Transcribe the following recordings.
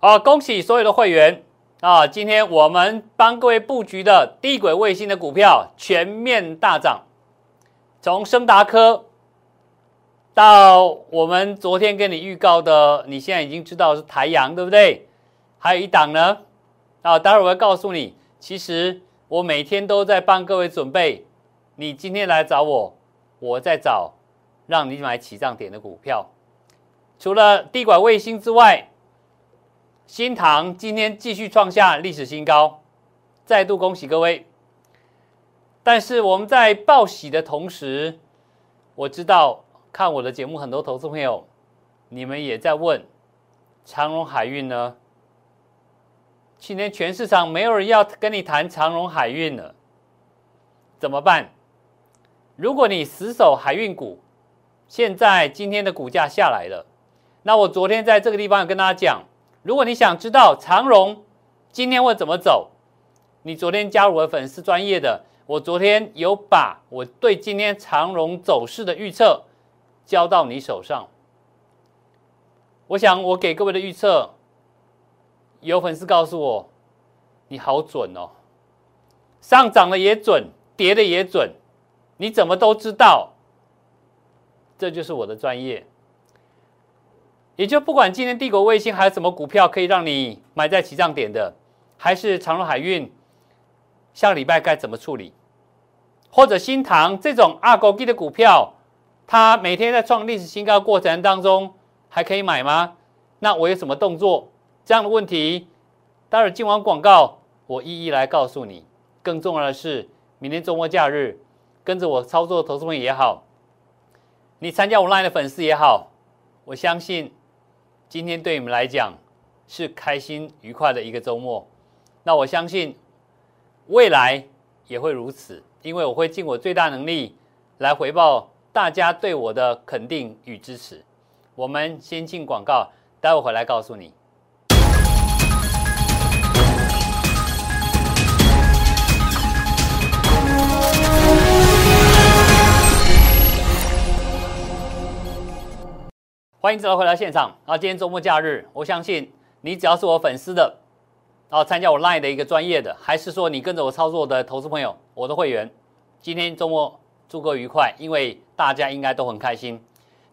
好，恭喜所有的会员啊！今天我们帮各位布局的低轨卫星的股票全面大涨，从升达科到我们昨天跟你预告的，你现在已经知道是台阳，对不对？还有一档呢，啊，待会儿我会告诉你，其实我每天都在帮各位准备。你今天来找我，我在找让你买起涨点的股票。除了地管卫星之外，新塘今天继续创下历史新高，再度恭喜各位。但是我们在报喜的同时，我知道看我的节目很多投资朋友，你们也在问长荣海运呢。今天全市场没有人要跟你谈长荣海运了，怎么办？如果你死守海运股，现在今天的股价下来了，那我昨天在这个地方跟大家讲，如果你想知道长荣今天会怎么走，你昨天加入我的粉丝专业的，我昨天有把我对今天长荣走势的预测交到你手上。我想我给各位的预测。有粉丝告诉我，你好准哦，上涨的也准，跌的也准，你怎么都知道？这就是我的专业。也就不管今天帝国卫星还有什么股票可以让你买在起涨点的，还是长荣海运，下个礼拜该怎么处理？或者新塘这种二狗 G 的股票，它每天在创历史新高过程当中，还可以买吗？那我有什么动作？这样的问题，待会儿进完广告，我一一来告诉你。更重要的是，明天周末假日，跟着我操作的投资们也好，你参加我 LINE 的粉丝也好，我相信今天对你们来讲是开心愉快的一个周末。那我相信未来也会如此，因为我会尽我最大能力来回报大家对我的肯定与支持。我们先进广告，待会回来告诉你。欢迎再回来现场啊！今天周末假日，我相信你只要是我粉丝的，然后参加我 LINE 的一个专业的，还是说你跟着我操作的投资朋友，我的会员，今天周末祝各愉快，因为大家应该都很开心。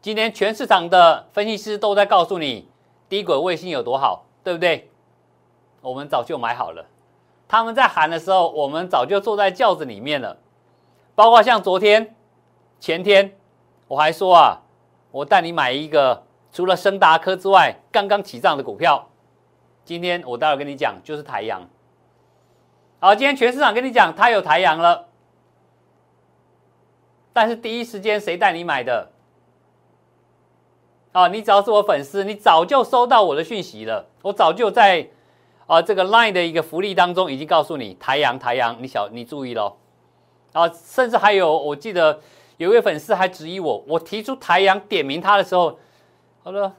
今天全市场的分析师都在告诉你低轨卫星有多好，对不对？我们早就买好了，他们在喊的时候，我们早就坐在轿子里面了。包括像昨天、前天，我还说啊。我带你买一个除了升达科之外刚刚起涨的股票。今天我待会跟你讲，就是台阳。好，今天全市场跟你讲，它有台阳了。但是第一时间谁带你买的？啊，你只要是我粉丝，你早就收到我的讯息了。我早就在啊这个 Line 的一个福利当中已经告诉你，台阳台阳，你小你注意喽。啊，甚至还有我记得。有一位粉丝还质疑我，我提出台阳点名他的时候，他说：“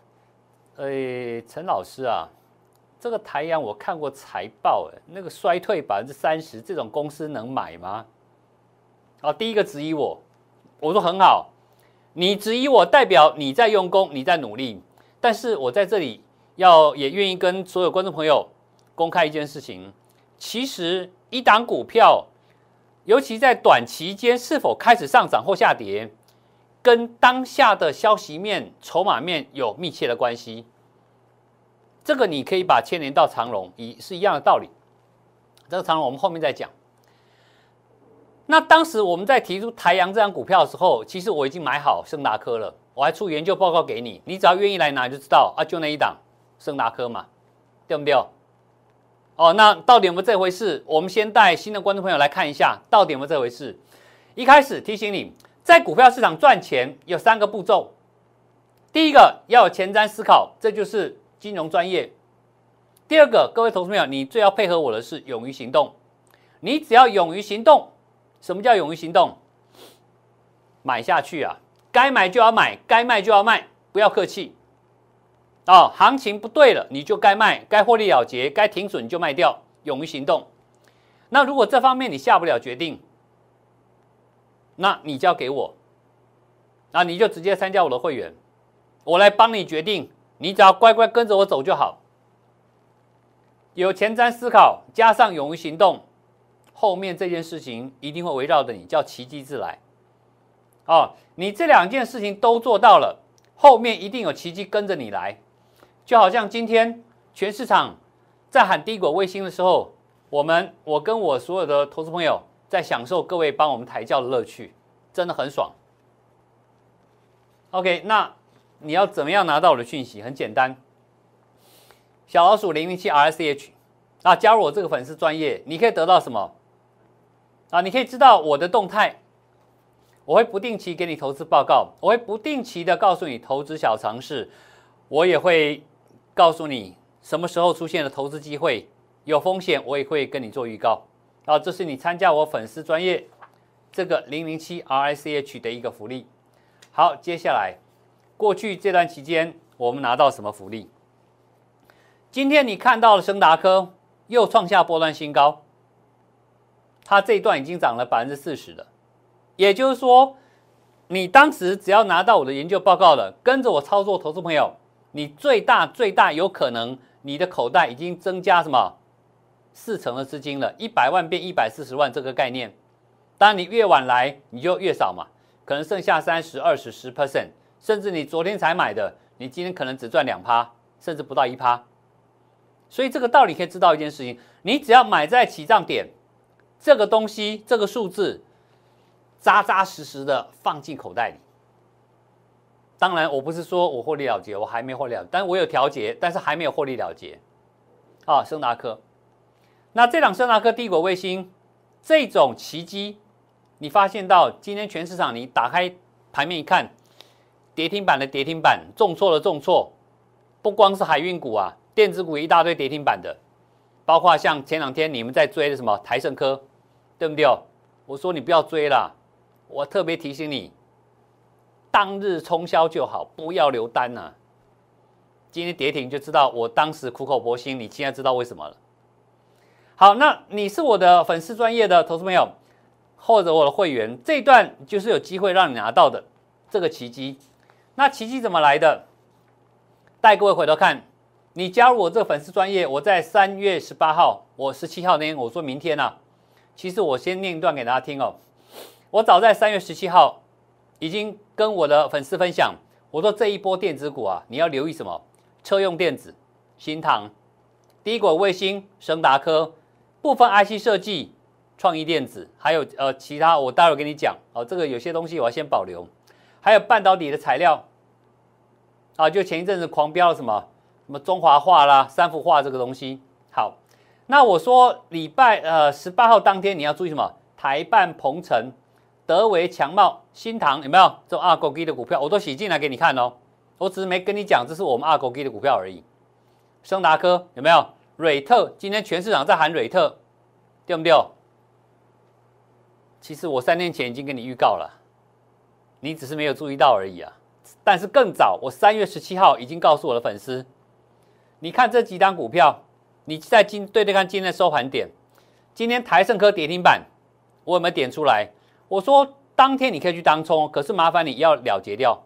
诶，陈老师啊，这个台阳我看过财报，哎，那个衰退百分之三十，这种公司能买吗？”啊，第一个质疑我，我说很好，你质疑我代表你在用功，你在努力，但是我在这里要也愿意跟所有观众朋友公开一件事情，其实一档股票。尤其在短期间是否开始上涨或下跌，跟当下的消息面、筹码面有密切的关系。这个你可以把牵连到长龙，一是一样的道理。这个长龙我们后面再讲。那当时我们在提出台阳这张股票的时候，其实我已经买好盛达科了，我还出研究报告给你，你只要愿意来拿就知道啊，就那一档盛达科嘛，对不对？哦，那到底有没有这回事？我们先带新的观众朋友来看一下，到底有没有这回事。一开始提醒你，在股票市场赚钱有三个步骤。第一个要有前瞻思考，这就是金融专业。第二个，各位投资朋友，你最要配合我的是勇于行动。你只要勇于行动，什么叫勇于行动？买下去啊，该买就要买，该卖就要卖，不要客气。哦，行情不对了，你就该卖，该获利了结，该停损就卖掉，勇于行动。那如果这方面你下不了决定，那你交给我，那你就直接参加我的会员，我来帮你决定，你只要乖乖跟着我走就好。有前瞻思考，加上勇于行动，后面这件事情一定会围绕着你，叫奇迹自来。哦，你这两件事情都做到了，后面一定有奇迹跟着你来。就好像今天全市场在喊低轨卫星的时候，我们我跟我所有的投资朋友在享受各位帮我们抬轿的乐趣，真的很爽。OK，那你要怎么样拿到我的讯息？很简单，小老鼠零零七 R C H 啊，加入我这个粉丝专业，你可以得到什么？啊，你可以知道我的动态，我会不定期给你投资报告，我会不定期的告诉你投资小常识，我也会。告诉你什么时候出现了投资机会，有风险，我也会跟你做预告。啊，这是你参加我粉丝专业这个零零七 R I C H 的一个福利。好，接下来过去这段期间我们拿到什么福利？今天你看到了升达科又创下波段新高，它这一段已经涨了百分之四十了。也就是说，你当时只要拿到我的研究报告了，跟着我操作，投资朋友。你最大最大有可能，你的口袋已经增加什么四成的资金了，一百万变一百四十万这个概念。当你越晚来你就越少嘛，可能剩下三十、二十、十 percent，甚至你昨天才买的，你今天可能只赚两趴，甚至不到一趴。所以这个道理可以知道一件事情：你只要买在起涨点，这个东西这个数字扎扎实实的放进口袋里。当然，我不是说我获利了结，我还没获利了，但我有调节，但是还没有获利了结。啊，升达科，那这档升达科帝国卫星这种奇迹，你发现到今天全市场，你打开盘面一看，跌停板的跌停板，重挫的重挫，不光是海运股啊，电子股一大堆跌停板的，包括像前两天你们在追的什么台盛科，对不对？我说你不要追了，我特别提醒你。当日冲销就好，不要留单呐。今天跌停就知道我当时苦口婆心，你现在知道为什么了。好，那你是我的粉丝专业的投资朋友，或者我的会员，这段就是有机会让你拿到的这个奇迹。那奇迹怎么来的？带各位回头看，你加入我这个粉丝专业，我在三月十八号，我十七号那天我说明天呐，其实我先念一段给大家听哦。我早在三月十七号。已经跟我的粉丝分享，我说这一波电子股啊，你要留意什么？车用电子、新唐、低轨卫星、升达科、部分 IC 设计、创意电子，还有呃其他，我待会儿跟你讲哦。这个有些东西我要先保留，还有半导体的材料啊，就前一阵子狂飙什么什么中华化啦、三幅画这个东西。好，那我说礼拜呃十八号当天你要注意什么？台办鹏程。德维强茂、新唐有没有这二狗基的股票？我都洗进来给你看哦。我只是没跟你讲，这是我们二狗基的股票而已。升达科有没有？瑞特今天全市场在喊瑞特，对不对？其实我三年前已经跟你预告了，你只是没有注意到而已啊。但是更早，我三月十七号已经告诉我的粉丝，你看这几张股票，你在今对对看今天的收盘点，今天台盛科跌停板，我有没有点出来？我说当天你可以去当冲，可是麻烦你要了结掉。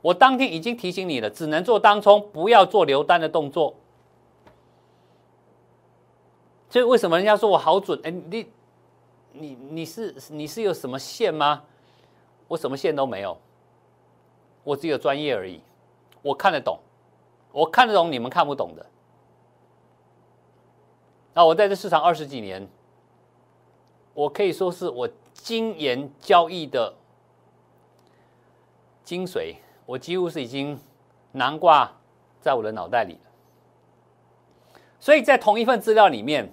我当天已经提醒你了，只能做当冲，不要做留单的动作。所以为什么人家说我好准？哎，你你你是你是有什么线吗？我什么线都没有，我只有专业而已。我看得懂，我看得懂你们看不懂的。那我在这市场二十几年，我可以说是我。精研交易的精髓，我几乎是已经囊挂在我的脑袋里了。所以在同一份资料里面，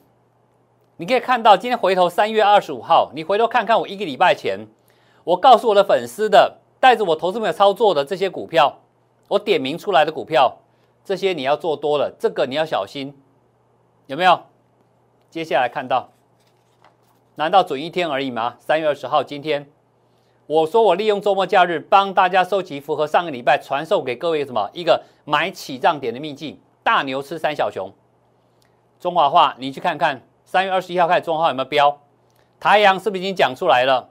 你可以看到，今天回头三月二十五号，你回头看看我一个礼拜前，我告诉我的粉丝的，带着我投资朋友操作的这些股票，我点名出来的股票，这些你要做多了，这个你要小心，有没有？接下来看到。难道准一天而已吗？三月二十号，今天我说我利用周末假日帮大家收集符合上个礼拜传授给各位什么一个买起涨点的秘籍。大牛吃三小熊，中华话你去看看。三月二十一号开始，中华有没有标？太阳是不是已经讲出来了？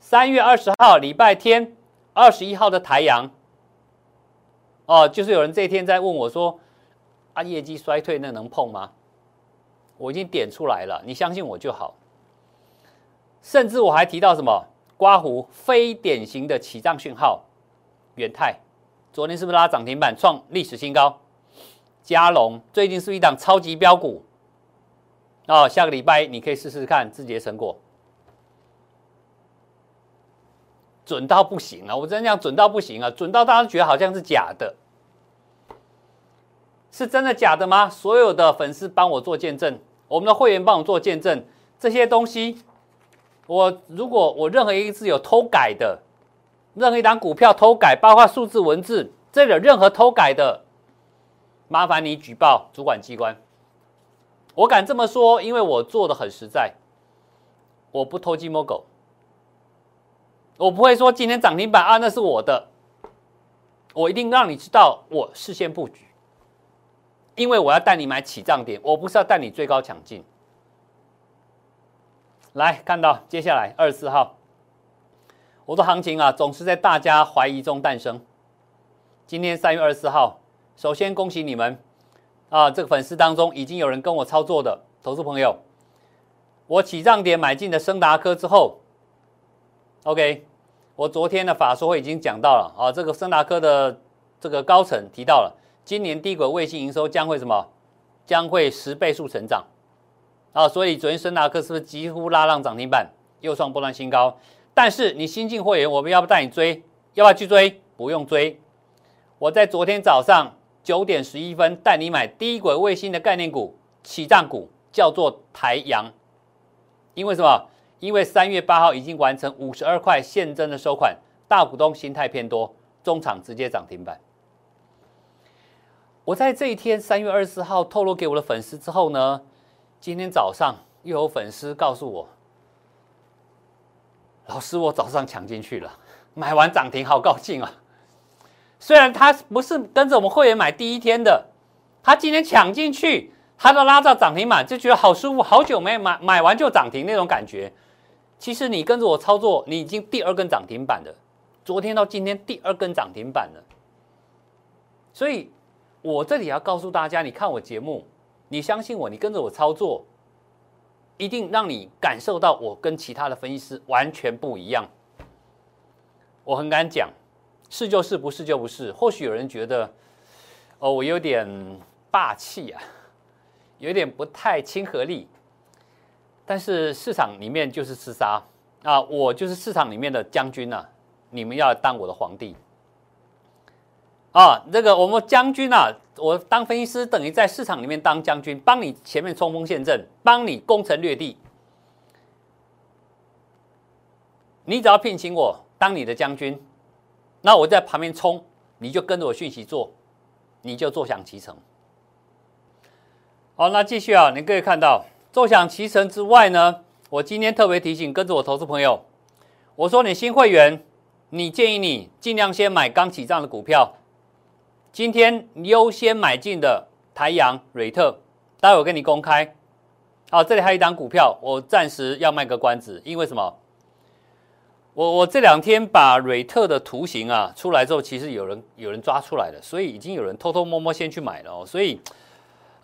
三月二十号礼拜天，二十一号的太阳，哦，就是有人这一天在问我说，啊，业绩衰退那能碰吗？我已经点出来了，你相信我就好。甚至我还提到什么刮胡非典型的起涨讯号，元泰昨天是不是拉涨停板创历史新高？嘉龙最近是一档超级标股哦，下个礼拜你可以试试看自己的成果，准到不行啊！我真讲准到不行啊，准到大家觉得好像是假的，是真的假的吗？所有的粉丝帮我做见证，我们的会员帮我做见证，这些东西。我如果我任何一个字有偷改的，任何一档股票偷改，包括数字文字，这里任何偷改的，麻烦你举报主管机关。我敢这么说，因为我做的很实在，我不偷鸡摸狗，我不会说今天涨停板啊，那是我的，我一定让你知道我事先布局，因为我要带你买起涨点，我不是要带你追高抢进。来看到接下来二十四号，我的行情啊，总是在大家怀疑中诞生。今天三月二十四号，首先恭喜你们啊！这个粉丝当中已经有人跟我操作的投资朋友，我起涨点买进的升达科之后，OK，我昨天的法说会已经讲到了啊，这个升达科的这个高层提到了，今年低轨卫星营收将会什么？将会十倍数成长。啊，所以昨天森达克是不是几乎拉浪涨停板，又创波段新高？但是你新进会员，我们要不带你追？要不要去追？不用追。我在昨天早上九点十一分带你买低轨卫星的概念股起涨股，叫做台阳。因为什么？因为三月八号已经完成五十二块现增的收款，大股东心态偏多，中场直接涨停板。我在这一天三月二十号透露给我的粉丝之后呢？今天早上又有粉丝告诉我：“老师，我早上抢进去了，买完涨停，好高兴啊！虽然他不是跟着我们会员买第一天的，他今天抢进去，他都拉到涨停板，就觉得好舒服。好久没买，买完就涨停那种感觉。其实你跟着我操作，你已经第二根涨停板了。昨天到今天第二根涨停板了。所以，我这里要告诉大家，你看我节目。”你相信我，你跟着我操作，一定让你感受到我跟其他的分析师完全不一样。我很敢讲，是就是，不是就不是。或许有人觉得，哦，我有点霸气啊，有点不太亲和力。但是市场里面就是厮杀啊，我就是市场里面的将军呐，你们要当我的皇帝。啊，这个我们将军啊，我当分析师等于在市场里面当将军，帮你前面冲锋陷阵，帮你攻城略地。你只要聘请我当你的将军，那我在旁边冲，你就跟着我讯息做，你就坐享其成。好，那继续啊，你可以看到坐享其成之外呢，我今天特别提醒跟着我投资朋友，我说你新会员，你建议你尽量先买刚起涨的股票。今天优先买进的台阳、瑞特，待会跟你公开。好，这里还有一档股票，我暂时要卖个关子，因为什么？我我这两天把瑞特的图形啊出来之后，其实有人有人抓出来了，所以已经有人偷偷摸摸先去买了哦。所以，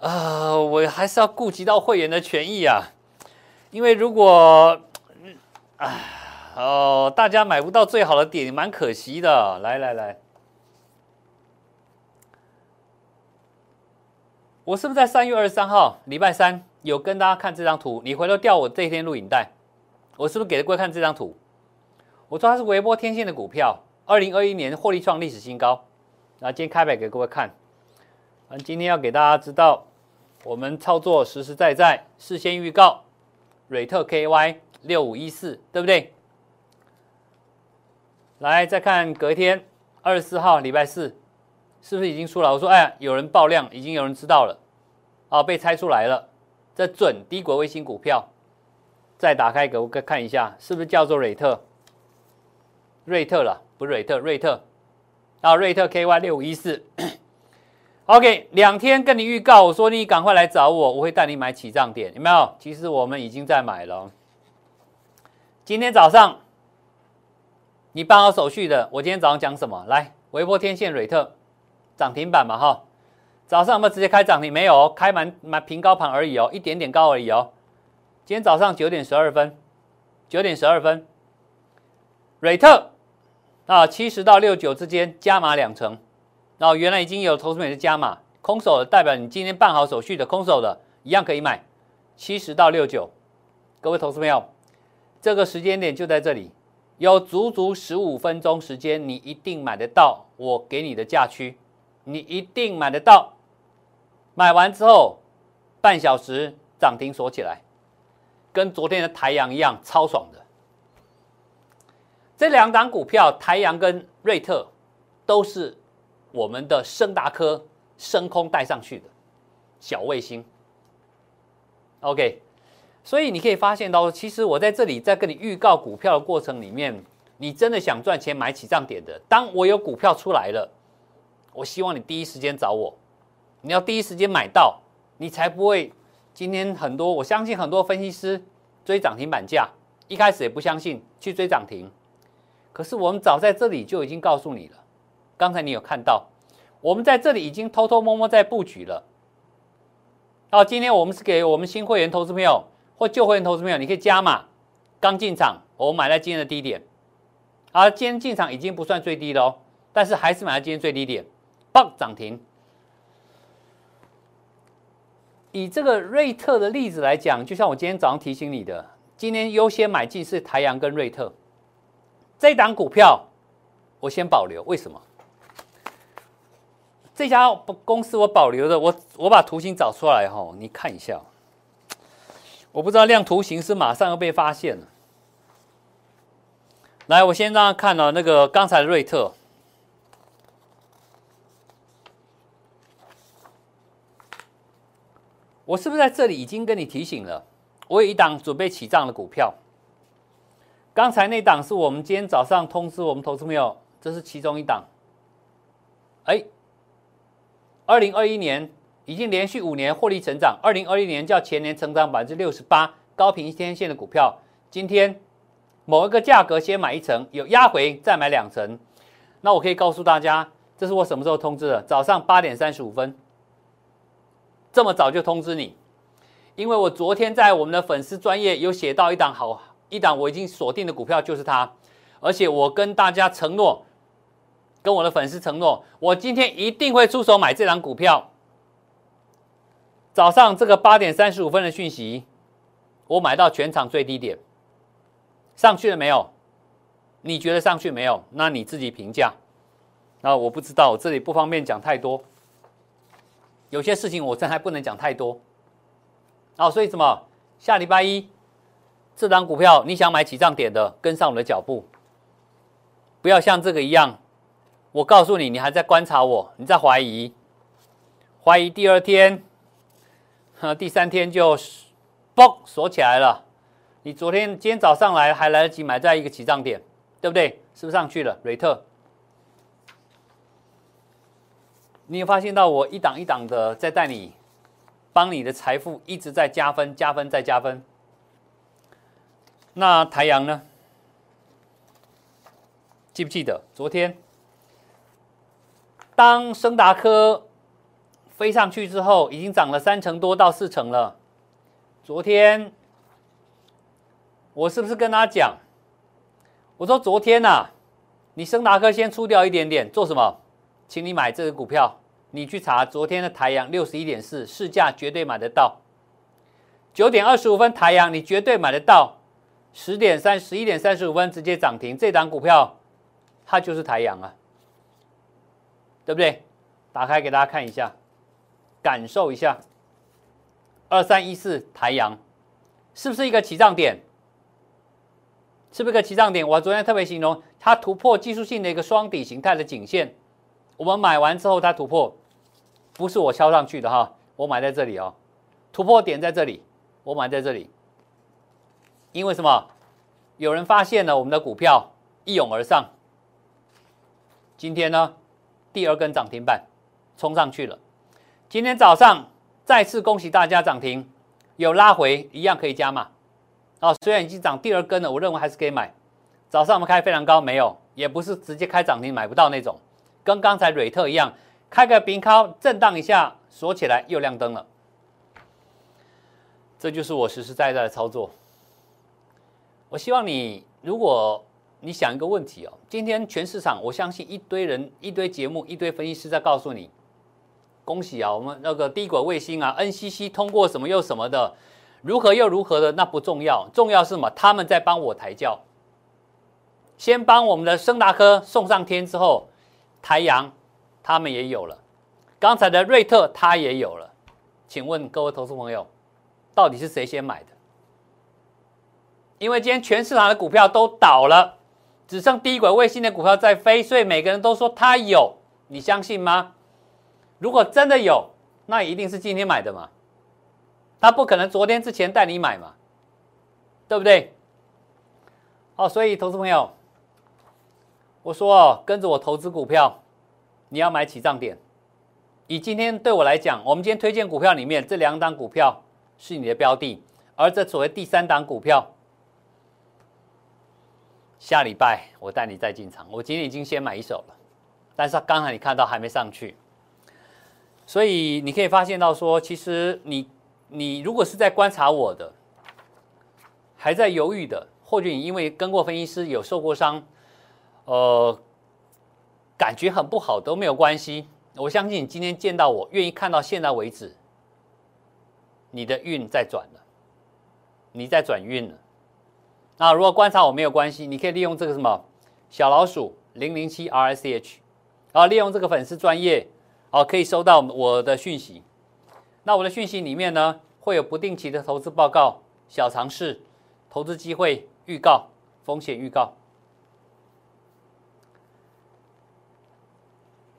啊，我还是要顾及到会员的权益啊，因为如果，啊，哦，大家买不到最好的点，蛮可惜的。来来来。我是不是在三月二十三号礼拜三有跟大家看这张图？你回头调我这一天录影带，我是不是给各位看这张图？我说它是微波天线的股票，二零二一年获利创历史新高。那今天开牌给各位看，啊，今天要给大家知道，我们操作实实在在，事先预告，瑞特 KY 六五一四，对不对？来再看隔天二十四号礼拜四。是不是已经出来？我说，哎，有人爆量，已经有人知道了，啊，被猜出来了。这准低轨卫星股票，再打开给我看一下，是不是叫做瑞特？瑞特了，不是瑞特，瑞特。啊，瑞特 KY 六五一四。OK，两天跟你预告，我说你赶快来找我，我会带你买起涨点，有没有？其实我们已经在买了。今天早上你办好手续的，我今天早上讲什么？来，微波天线瑞特。涨停板嘛哈，早上有没有直接开涨停？没有哦，开满满平高盘而已哦，一点点高而已哦。今天早上九点十二分，九点十二分，瑞特啊，七十到六九之间加码两成。然后原来已经有投资美的加码，空手的代表你今天办好手续的空手的一样可以买，七十到六九。各位投资朋友，这个时间点就在这里，有足足十五分钟时间，你一定买得到我给你的价区，你一定买得到。买完之后，半小时涨停锁起来，跟昨天的台阳一样超爽的。这两档股票，台阳跟瑞特，都是我们的升达科升空带上去的小卫星。OK，所以你可以发现到，其实我在这里在跟你预告股票的过程里面，你真的想赚钱买起涨点的，当我有股票出来了，我希望你第一时间找我。你要第一时间买到，你才不会今天很多。我相信很多分析师追涨停板价，一开始也不相信去追涨停。可是我们早在这里就已经告诉你了。刚才你有看到，我们在这里已经偷偷摸摸在布局了。哦，今天我们是给我们新会员投资朋友或旧会员投资朋友，你可以加码。刚进场，我买在今天的低点。啊，今天进场已经不算最低了，但是还是买在今天最低点，棒涨停。以这个瑞特的例子来讲，就像我今天早上提醒你的，今天优先买进是台阳跟瑞特这档股票，我先保留。为什么？这家公司我保留的，我我把图形找出来哈，你看一下。我不知道亮图形是马上要被发现了。来，我先让看到那个刚才瑞特。我是不是在这里已经跟你提醒了？我有一档准备起账的股票。刚才那档是我们今天早上通知我们投资朋友，这是其中一档。哎，二零二一年已经连续五年获利成长，二零二一年较前年成长百分之六十八，高频天线的股票，今天某一个价格先买一层，有压回再买两层。那我可以告诉大家，这是我什么时候通知的？早上八点三十五分。这么早就通知你，因为我昨天在我们的粉丝专业有写到一档好一档，我已经锁定的股票就是它，而且我跟大家承诺，跟我的粉丝承诺，我今天一定会出手买这档股票。早上这个八点三十五分的讯息，我买到全场最低点，上去了没有？你觉得上去没有？那你自己评价。那我不知道，我这里不方便讲太多。有些事情我真还不能讲太多，哦，所以什么？下礼拜一这张股票你想买起涨点的，跟上我的脚步，不要像这个一样。我告诉你，你还在观察我，你在怀疑，怀疑第二天，哈，第三天就嘣锁起来了。你昨天、今天早上来还来得及买在一个起涨点，对不对？是不是上去了？瑞特。你有发现到我一档一档的在带你，帮你的财富一直在加分、加分再加分。那台阳呢？记不记得昨天，当升达科飞上去之后，已经涨了三成多到四成了。昨天我是不是跟他讲？我说昨天呐，你升达科先出掉一点点，做什么？请你买这个股票，你去查昨天的台阳六十一点四市价绝对买得到。九点二十五分台阳你绝对买得到。十点三十一点三十五分直接涨停，这档股票它就是台阳啊，对不对？打开给大家看一下，感受一下。二三一四台阳是不是一个起涨点？是不是个起涨点？我昨天特别形容它突破技术性的一个双底形态的颈线。我们买完之后，它突破，不是我敲上去的哈，我买在这里哦，突破点在这里，我买在这里，因为什么？有人发现了我们的股票一涌而上，今天呢，第二根涨停板冲上去了，今天早上再次恭喜大家涨停，有拉回一样可以加码，哦，虽然已经涨第二根了，我认为还是可以买。早上我们开非常高，没有，也不是直接开涨停买不到那种。跟刚才瑞特一样，开个平高震荡一下，锁起来又亮灯了。这就是我实实在在的操作。我希望你，如果你想一个问题哦，今天全市场，我相信一堆人、一堆节目、一堆分析师在告诉你，恭喜啊，我们那个低轨卫星啊，NCC 通过什么又什么的，如何又如何的，那不重要，重要是什么？他们在帮我抬轿，先帮我们的升达科送上天之后，台阳他们也有了，刚才的瑞特他也有了，请问各位投资朋友，到底是谁先买的？因为今天全市场的股票都倒了，只剩低轨卫星的股票在飞，所以每个人都说他有，你相信吗？如果真的有，那一定是今天买的嘛，他不可能昨天之前带你买嘛，对不对？好，所以投资朋友，我说哦，跟着我投资股票，你要买起涨点。以今天对我来讲，我们今天推荐股票里面这两档股票是你的标的，而这所谓第三档股票。下礼拜我带你再进场。我今天已经先买一手了，但是刚才你看到还没上去，所以你可以发现到说，其实你你如果是在观察我的，还在犹豫的，或者你因为跟过分析师有受过伤，呃，感觉很不好都没有关系。我相信你今天见到我，愿意看到现在为止，你的运在转了，你在转运了。那如果观察我没有关系，你可以利用这个什么小老鼠零零七 R S H，然后利用这个粉丝专业，哦，可以收到我的讯息。那我的讯息里面呢，会有不定期的投资报告、小尝试、投资机会预告、风险预告。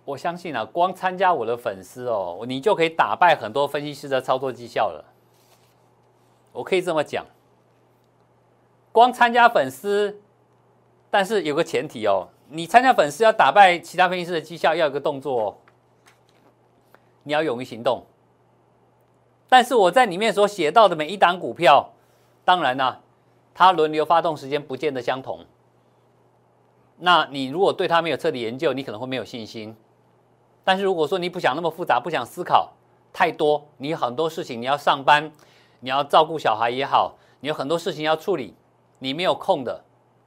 我相信啊，光参加我的粉丝哦，你就可以打败很多分析师的操作绩效了。我可以这么讲。光参加粉丝，但是有个前提哦，你参加粉丝要打败其他分析师的绩效，要有个动作哦，你要勇于行动。但是我在里面所写到的每一档股票，当然呢，它轮流发动时间不见得相同。那你如果对它没有彻底研究，你可能会没有信心。但是如果说你不想那么复杂，不想思考太多，你很多事情你要上班，你要照顾小孩也好，你有很多事情要处理。你没有空的，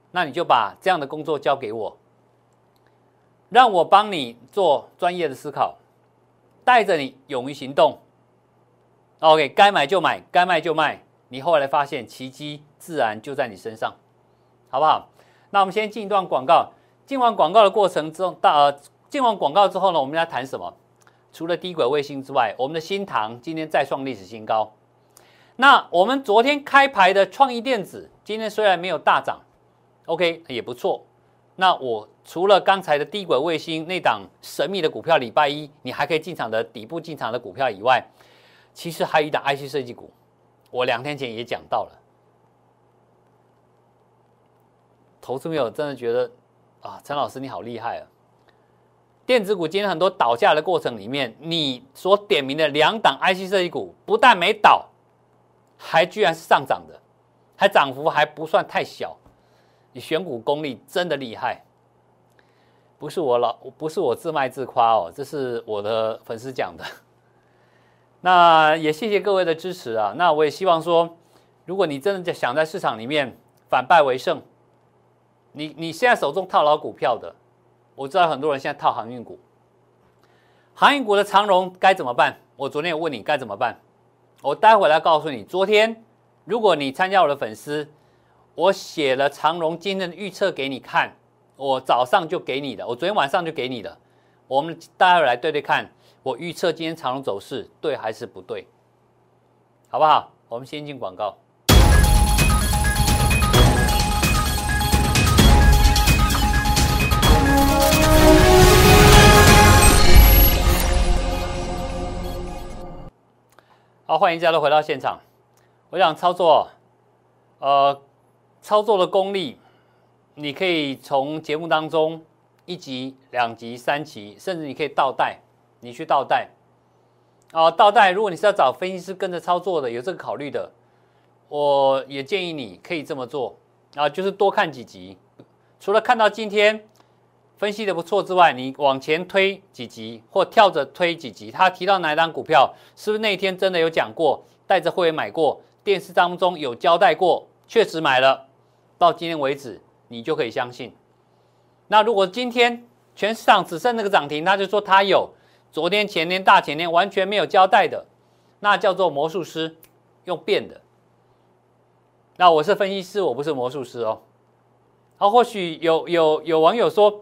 那你就把这样的工作交给我，让我帮你做专业的思考，带着你勇于行动。OK，该买就买，该卖就卖。你后来发现奇迹自然就在你身上，好不好？那我们先进一段广告。进完广告的过程中，到呃，进完广告之后呢，我们要谈什么？除了低轨卫星之外，我们的新塘今天再创历史新高。那我们昨天开牌的创意电子。今天虽然没有大涨，OK 也不错。那我除了刚才的低轨卫星那档神秘的股票，礼拜一你还可以进场的底部进场的股票以外，其实还有一档 IC 设计股，我两天前也讲到了。投资朋友真的觉得啊，陈老师你好厉害啊！电子股今天很多倒下的过程里面，你所点名的两档 IC 设计股，不但没倒，还居然是上涨的。还涨幅还不算太小，你选股功力真的厉害，不是我老不是我自卖自夸哦，这是我的粉丝讲的。那也谢谢各位的支持啊，那我也希望说，如果你真的想在市场里面反败为胜，你你现在手中套牢股票的，我知道很多人现在套航运股，航运股的长荣该怎么办？我昨天有问你该怎么办，我待会来告诉你，昨天。如果你参加我的粉丝，我写了长荣今天的预测给你看，我早上就给你的，我昨天晚上就给你的，我们待会来对对看，我预测今天长荣走势对还是不对，好不好？我们先进广告。好，欢迎大家回到现场。我想操作，呃，操作的功力，你可以从节目当中一集、两集、三集，甚至你可以倒带，你去倒带，啊，倒带。如果你是要找分析师跟着操作的，有这个考虑的，我也建议你可以这么做，啊，就是多看几集。除了看到今天分析的不错之外，你往前推几集或跳着推几集，他提到哪张股票，是不是那一天真的有讲过，带着会员买过，电视当中有交代过，确实买了，到今天为止，你就可以相信。那如果今天全市场只剩那个涨停，他就说他有，昨天、前天、大前天完全没有交代的，那叫做魔术师用变的。那我是分析师，我不是魔术师哦。好，或许有有有网友说。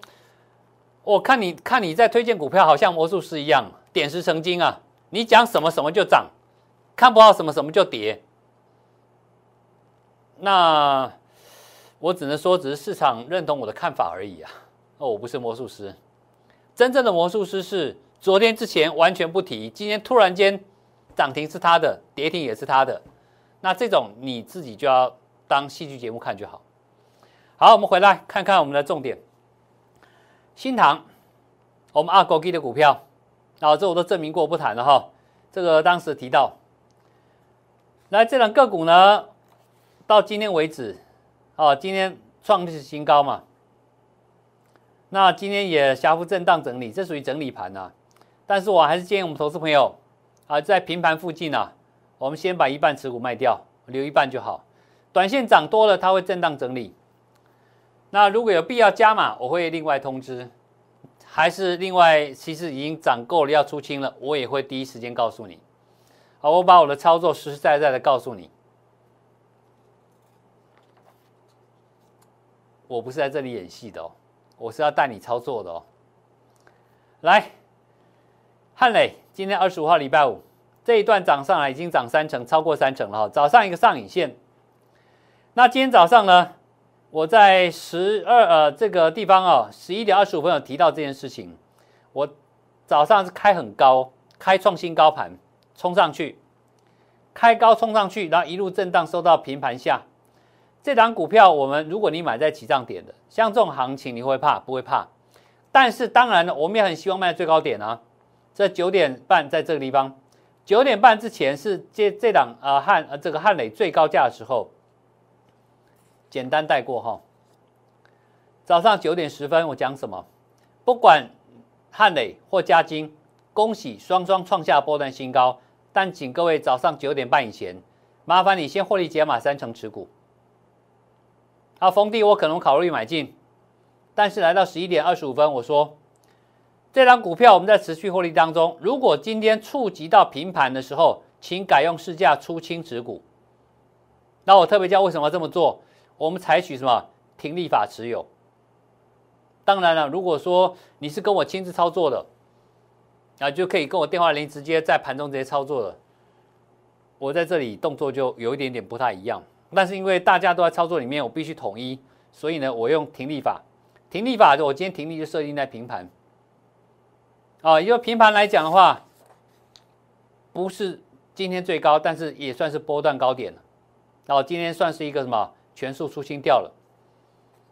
我看你看你在推荐股票，好像魔术师一样，点石成金啊！你讲什么什么就涨，看不好什么什么就跌。那我只能说，只是市场认同我的看法而已啊！哦，我不是魔术师，真正的魔术师是昨天之前完全不提，今天突然间涨停是他的，跌停也是他的。那这种你自己就要当戏剧节目看就好。好，我们回来看看我们的重点。新塘，我们阿国基的股票，啊，这我都证明过，不谈了哈。这个当时提到，来这两个股呢，到今天为止，啊，今天创历史新高嘛。那今天也小幅震荡整理，这属于整理盘呐。但是我还是建议我们投资朋友，啊，在平盘附近呢，我们先把一半持股卖掉，留一半就好。短线涨多了，它会震荡整理。那如果有必要加码，我会另外通知；还是另外，其实已经涨够了要出清了，我也会第一时间告诉你。好，我把我的操作实实在在的告诉你。我不是在这里演戏的哦，我是要带你操作的哦。来，汉磊，今天二十五号礼拜五这一段涨上来已经涨三成，超过三成了哈。早上一个上影线，那今天早上呢？我在十二呃这个地方啊，十一点二十五分有提到这件事情。我早上是开很高，开创新高盘冲上去，开高冲上去，然后一路震荡收到平盘下。这档股票，我们如果你买在起涨点的，像这种行情你会怕不会怕？但是当然了，我们也很希望卖最高点啊。这九点半在这个地方，九点半之前是这这档呃汉呃这个汉磊最高价的时候。简单带过哈。早上九点十分，我讲什么？不管汉磊或嘉金，恭喜双双创下波段新高。但请各位早上九点半以前，麻烦你先获利解码三成持股。好，逢低我可能考虑买进，但是来到十一点二十五分，我说这张股票我们在持续获利当中，如果今天触及到平盘的时候，请改用市价出清持股。那我特别教为什么这么做？我们采取什么停利法持有？当然了，如果说你是跟我亲自操作的，啊，就可以跟我电话铃直接在盘中直接操作了。我在这里动作就有一点点不太一样，但是因为大家都在操作里面，我必须统一，所以呢，我用停利法。停利法，我今天停利就设定在平盘。啊，因为平盘来讲的话，不是今天最高，但是也算是波段高点了。然后今天算是一个什么？全数出清掉了，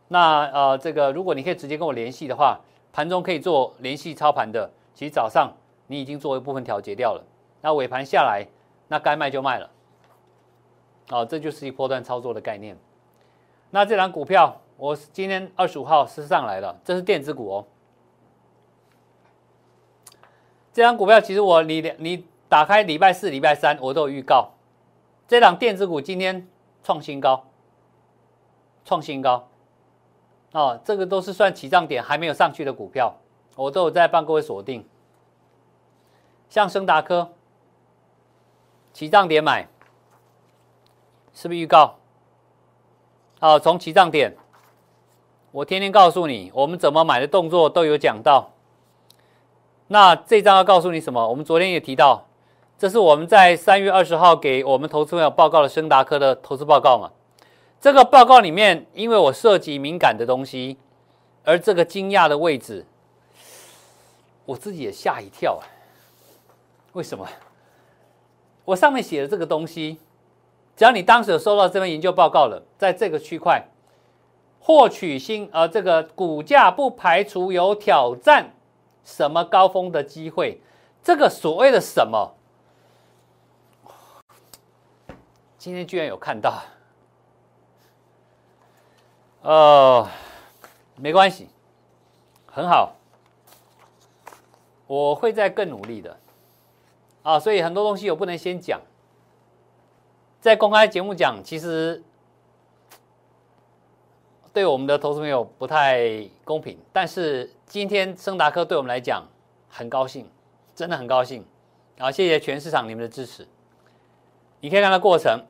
那呃，这个如果你可以直接跟我联系的话，盘中可以做联系操盘的，其实早上你已经做一部分调节掉了，那尾盘下来，那该卖就卖了，哦，这就是一波段操作的概念。那这张股票，我今天二十五号是上来了，这是电子股哦。这张股票其实我你你打开礼拜四、礼拜三我都有预告，这档电子股今天创新高。创新高，哦，这个都是算起涨点还没有上去的股票，我都有在帮各位锁定。像升达科，起涨点买，是不是预告？好，从起涨点，我天天告诉你，我们怎么买的动作都有讲到。那这张要告诉你什么？我们昨天也提到，这是我们在三月二十号给我们投资朋友报告的升达科的投资报告嘛？这个报告里面，因为我涉及敏感的东西，而这个惊讶的位置，我自己也吓一跳啊！为什么？我上面写的这个东西，只要你当时有收到这份研究报告了，在这个区块获取新，呃，这个股价不排除有挑战什么高峰的机会，这个所谓的什么，今天居然有看到。呃，没关系，很好，我会再更努力的啊！所以很多东西我不能先讲，在公开节目讲，其实对我们的投资朋友不太公平。但是今天升达科对我们来讲很高兴，真的很高兴啊！谢谢全市场你们的支持。你可以看到过程，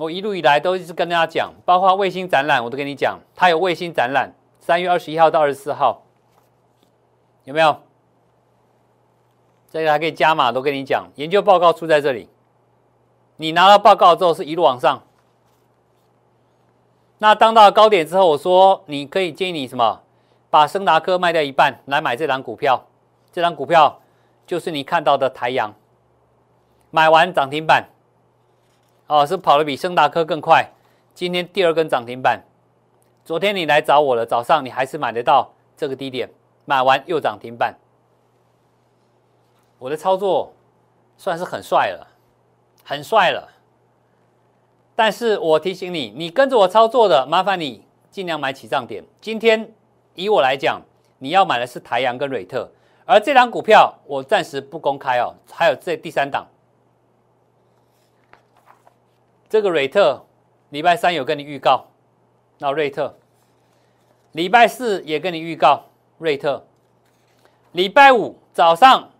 我一路以来都一直跟大家讲，包括卫星展览，我都跟你讲，它有卫星展览。三月二十一号到二十四号，有没有？这个还可以加码，都跟你讲。研究报告出在这里，你拿到报告之后是一路往上。那当到高点之后，我说你可以建议你什么？把升达科卖掉一半，来买这张股票。这张股票就是你看到的台阳，买完涨停板，哦，是跑得比盛达科更快。今天第二根涨停板。昨天你来找我了，早上你还是买得到这个低点，买完又涨停板。我的操作算是很帅了，很帅了。但是我提醒你，你跟着我操作的，麻烦你尽量买起涨点。今天以我来讲，你要买的是台阳跟瑞特，而这张股票我暂时不公开哦。还有这第三档，这个瑞特礼拜三有跟你预告，那瑞特。礼拜四也跟你预告瑞特，礼拜五早上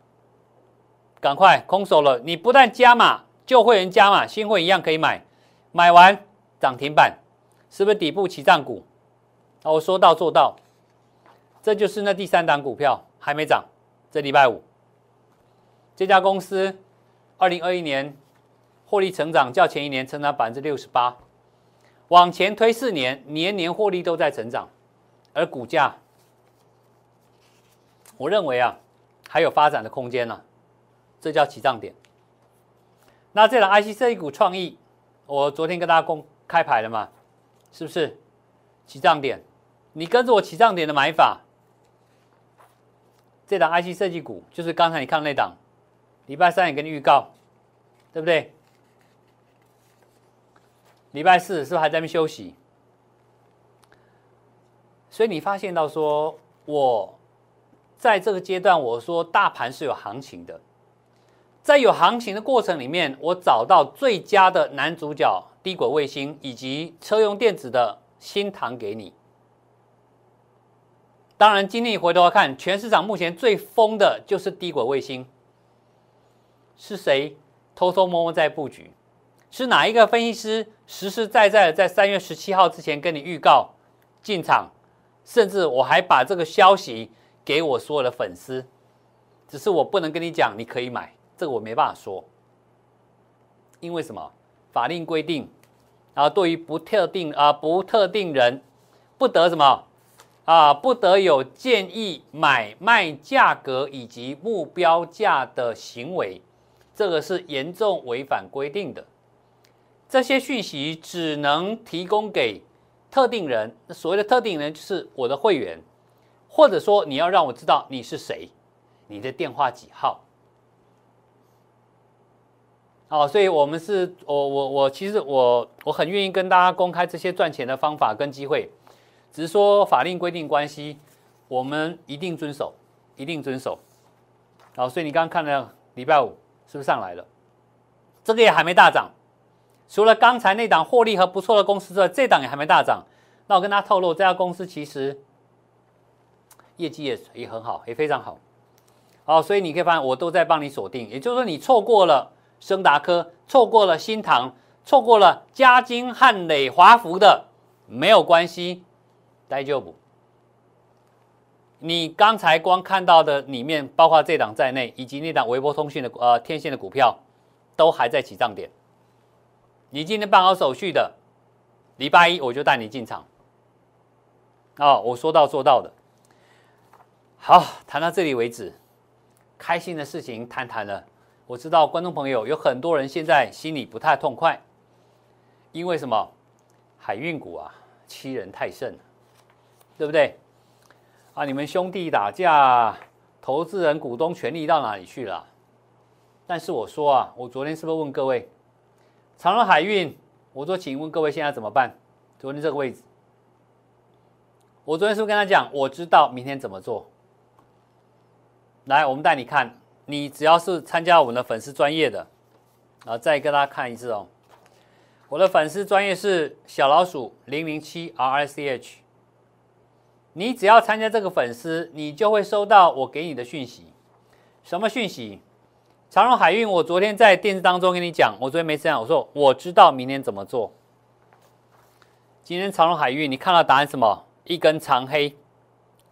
赶快空手了。你不但加码，旧会员加码，新会一样可以买。买完涨停板，是不是底部起涨股？我说到做到，这就是那第三档股票还没涨。这礼拜五，这家公司二零二一年获利成长较前一年成长百分之六十八，往前推四年，年年获利都在成长。而股价，我认为啊，还有发展的空间呢，这叫起涨点。那这档 IC 设计股创意，我昨天跟大家公开牌了嘛，是不是起涨点？你跟着我起涨点的买法，这档 IC 设计股就是刚才你看那档，礼拜三也跟你预告，对不对？礼拜四是不是还在那边休息？所以你发现到说，我在这个阶段，我说大盘是有行情的，在有行情的过程里面，我找到最佳的男主角低轨卫星以及车用电子的新塘给你。当然，今天你回头看，全市场目前最疯的就是低轨卫星，是谁偷偷摸摸在布局？是哪一个分析师实实在在的在三月十七号之前跟你预告进场？甚至我还把这个消息给我所有的粉丝，只是我不能跟你讲，你可以买，这个我没办法说，因为什么？法令规定，啊对于不特定啊不特定人，不得什么啊不得有建议买卖价格以及目标价的行为，这个是严重违反规定的。这些讯息只能提供给。特定人，那所谓的特定人就是我的会员，或者说你要让我知道你是谁，你的电话几号？哦，所以我们是我我我其实我我很愿意跟大家公开这些赚钱的方法跟机会，只是说法令规定关系，我们一定遵守，一定遵守。好，所以你刚刚看了礼拜五是不是上来了？这个也还没大涨。除了刚才那档获利和不错的公司之外，这档也还没大涨。那我跟他透露，这家公司其实业绩也也很好，也非常好。好，所以你可以发现我都在帮你锁定。也就是说，你错过了升达科，错过了新唐，错过了嘉金、汉磊、华福的，没有关系，待就补。你刚才光看到的里面，包括这档在内，以及那档微波通讯的呃天线的股票，都还在起涨点。你今天办好手续的，礼拜一我就带你进场。哦，我说到做到的。好，谈到这里为止，开心的事情谈谈了。我知道观众朋友有很多人现在心里不太痛快，因为什么？海运股啊，欺人太甚，对不对？啊，你们兄弟打架，投资人股东权利到哪里去了？但是我说啊，我昨天是不是问各位？长荣海运，我说，请问各位现在怎么办？昨天这个位置，我昨天是不是跟他讲，我知道明天怎么做。来，我们带你看，你只要是参加我们的粉丝专业的，啊，再跟大家看一次哦。我的粉丝专业是小老鼠零零七 R I C H。你只要参加这个粉丝，你就会收到我给你的讯息。什么讯息？长荣海运，我昨天在电视当中跟你讲，我昨天没这样，我说我知道明天怎么做。今天长荣海运，你看到答案什么？一根长黑，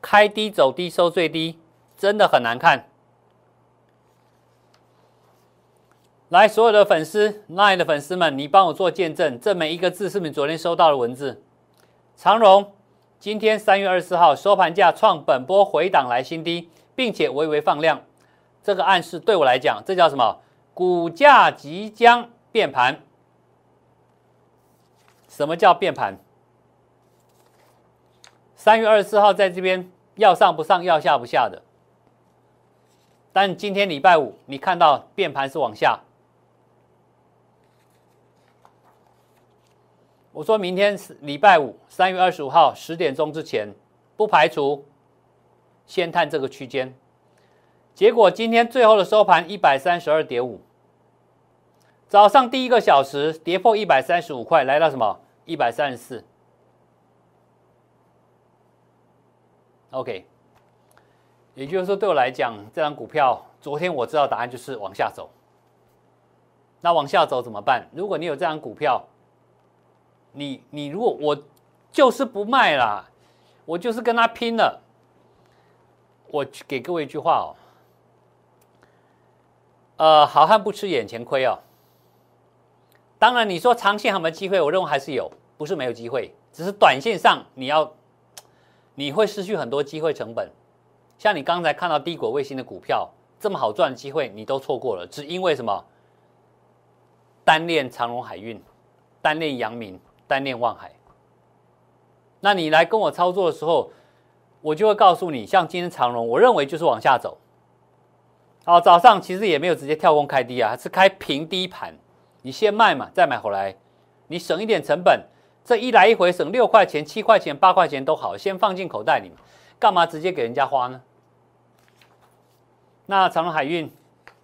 开低走低收最低，真的很难看。来，所有的粉丝，Line 的粉丝们，你帮我做见证，这每一个字是你昨天收到的文字。长荣今天三月二十四号收盘价创本波回档来新低，并且微微放量。这个暗示对我来讲，这叫什么？股价即将变盘。什么叫变盘？三月二十四号在这边要上不上，要下不下的。但今天礼拜五，你看到变盘是往下。我说明天是礼拜五，三月二十五号十点钟之前，不排除先探这个区间。结果今天最后的收盘一百三十二点五，早上第一个小时跌破一百三十五块，来到什么一百三十四。OK，也就是说对我来讲，这张股票昨天我知道答案就是往下走。那往下走怎么办？如果你有这张股票，你你如果我就是不卖啦，我就是跟他拼了。我给各位一句话哦。呃，好汉不吃眼前亏哦。当然，你说长线有没有机会？我认为还是有，不是没有机会，只是短线上你要，你会失去很多机会成本。像你刚才看到低轨卫星的股票这么好赚的机会，你都错过了，只因为什么？单练长荣海运，单练阳明，单练望海。那你来跟我操作的时候，我就会告诉你，像今天长荣，我认为就是往下走。哦，早上其实也没有直接跳空开低啊，是开平低盘，你先卖嘛，再买回来，你省一点成本，这一来一回省六块钱、七块钱、八块钱都好，先放进口袋里嘛，干嘛直接给人家花呢？那长隆海运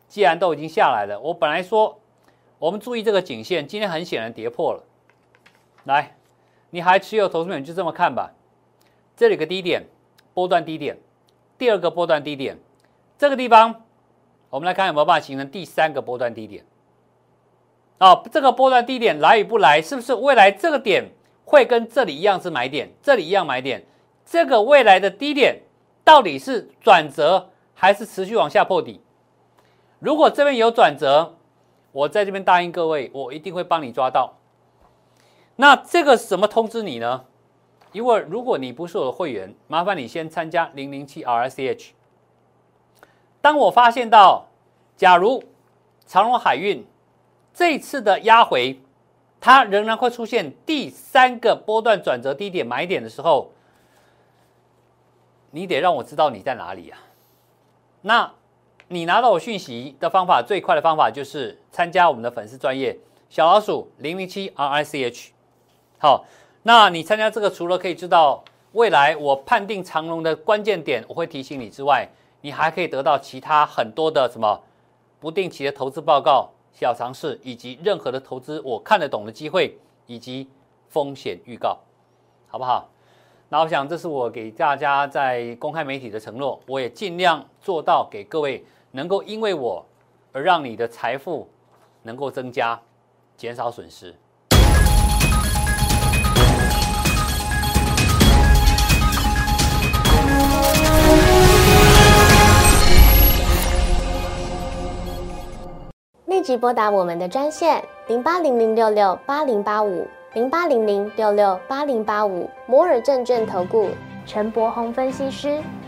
既然都已经下来了，我本来说我们注意这个颈线，今天很显然跌破了，来，你还持有投资品就这么看吧，这里个低点，波段低点，第二个波段低点，这个地方。我们来看有没有办法形成第三个波段低点？哦，这个波段低点来与不来，是不是未来这个点会跟这里一样是买点？这里一样买点？这个未来的低点到底是转折还是持续往下破底？如果这边有转折，我在这边答应各位，我一定会帮你抓到。那这个怎么通知你呢？因为如果你不是我的会员，麻烦你先参加零零七 R C H。当我发现到，假如长荣海运这次的压回，它仍然会出现第三个波段转折低点买点的时候，你得让我知道你在哪里啊？那你拿到我讯息的方法，最快的方法就是参加我们的粉丝专业小老鼠零零七 R I C H。好，那你参加这个，除了可以知道未来我判定长荣的关键点，我会提醒你之外，你还可以得到其他很多的什么不定期的投资报告、小尝试，以及任何的投资我看得懂的机会，以及风险预告，好不好？那我想这是我给大家在公开媒体的承诺，我也尽量做到给各位能够因为我而让你的财富能够增加，减少损失。即拨打我们的专线零八零零六六八零八五零八零零六六八零八五摩尔证券投顾陈柏宏分析师。